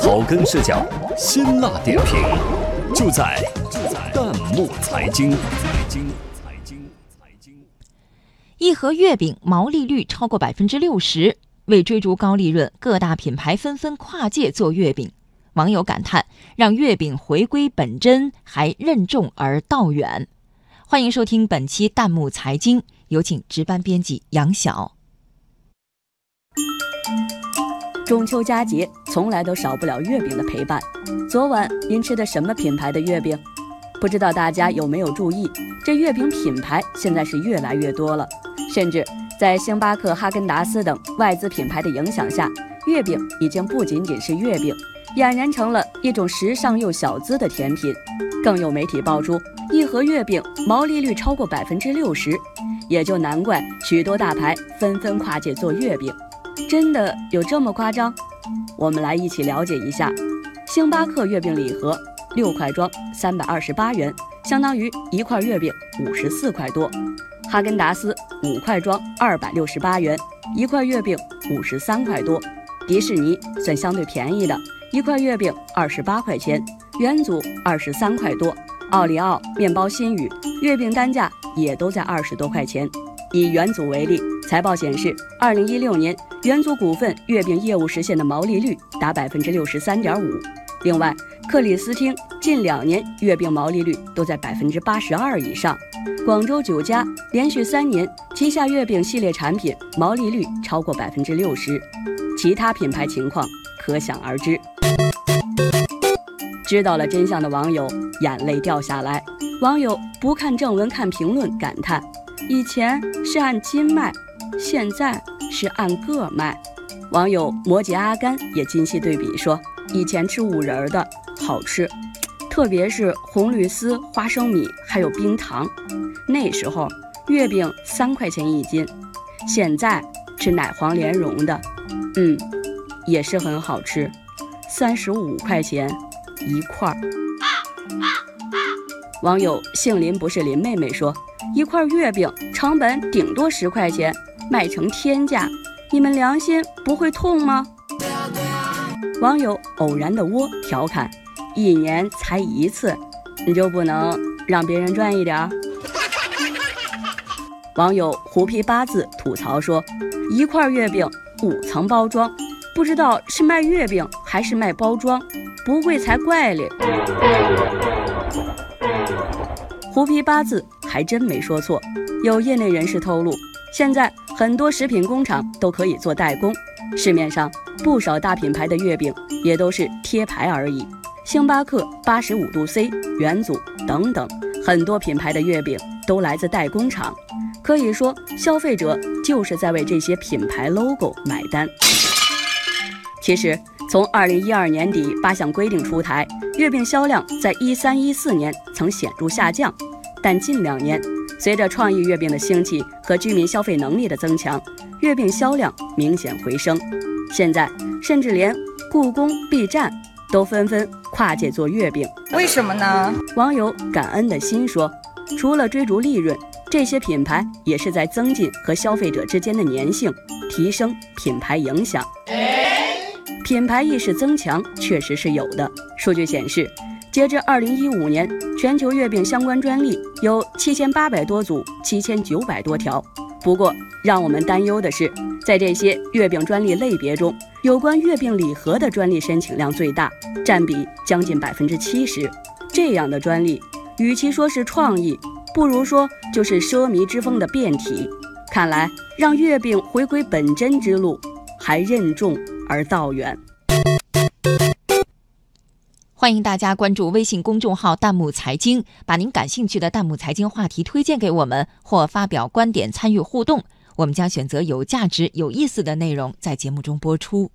草根视角，辛辣点评，就在就在弹幕财经。财经财经财经。一盒月饼毛利率超过百分之六十，为追逐高利润，各大品牌纷纷跨界做月饼。网友感叹：让月饼回归本真，还任重而道远。欢迎收听本期弹幕财经，有请值班编辑杨晓。中秋佳节从来都少不了月饼的陪伴。昨晚您吃的什么品牌的月饼？不知道大家有没有注意，这月饼品牌现在是越来越多了。甚至在星巴克、哈根达斯等外资品牌的影响下，月饼已经不仅仅是月饼，俨然成了一种时尚又小资的甜品。更有媒体爆出，一盒月饼毛利率超过百分之六十，也就难怪许多大牌纷纷跨界做月饼。真的有这么夸张？我们来一起了解一下。星巴克月饼礼盒六块装，三百二十八元，相当于一块月饼五十四块多。哈根达斯五块装，二百六十八元，一块月饼五十三块多。迪士尼算相对便宜的，一块月饼二十八块钱，元祖二十三块多。奥利奥、面包新语月饼单价也都在二十多块钱。以元祖为例，财报显示，二零一六年元祖股份月饼业务实现的毛利率达百分之六十三点五。另外，克里斯汀近两年月饼毛利率都在百分之八十二以上。广州酒家连续三年旗下月饼系列产品毛利率超过百分之六十，其他品牌情况可想而知。知道了真相的网友眼泪掉下来，网友不看正文看评论感叹。以前是按斤卖，现在是按个卖。网友摩羯阿甘也精细对比说：“以前吃五仁的好吃，特别是红绿丝、花生米还有冰糖。那时候月饼三块钱一斤，现在吃奶黄莲蓉的，嗯，也是很好吃，三十五块钱一块儿。”网友姓林不是林妹妹说。一块月饼成本顶多十块钱，卖成天价，你们良心不会痛吗？网友偶然的窝调侃：一年才一次，你就不能让别人赚一点？网友胡皮八字吐槽说：一块月饼五层包装，不知道是卖月饼还是卖包装，不贵才怪嘞！胡皮八字。还真没说错。有业内人士透露，现在很多食品工厂都可以做代工，市面上不少大品牌的月饼也都是贴牌而已。星巴克、八十五度 C、元祖等等很多品牌的月饼都来自代工厂，可以说消费者就是在为这些品牌 logo 买单。其实，从二零一二年底八项规定出台，月饼销量在一三一四年曾显著下降。但近两年，随着创意月饼的兴起和居民消费能力的增强，月饼销量明显回升。现在，甚至连故宫、B 站都纷纷跨界做月饼。为什么呢？网友感恩的心说：“除了追逐利润，这些品牌也是在增进和消费者之间的粘性，提升品牌影响。品牌意识增强确实是有的。数据显示。”截至二零一五年，全球月饼相关专利有七千八百多组，七千九百多条。不过，让我们担忧的是，在这些月饼专利类别中，有关月饼礼盒的专利申请量最大，占比将近百分之七十。这样的专利，与其说是创意，不如说就是奢靡之风的变体。看来，让月饼回归本真之路，还任重而道远。欢迎大家关注微信公众号“弹幕财经”，把您感兴趣的弹幕财经话题推荐给我们，或发表观点参与互动，我们将选择有价值、有意思的内容在节目中播出。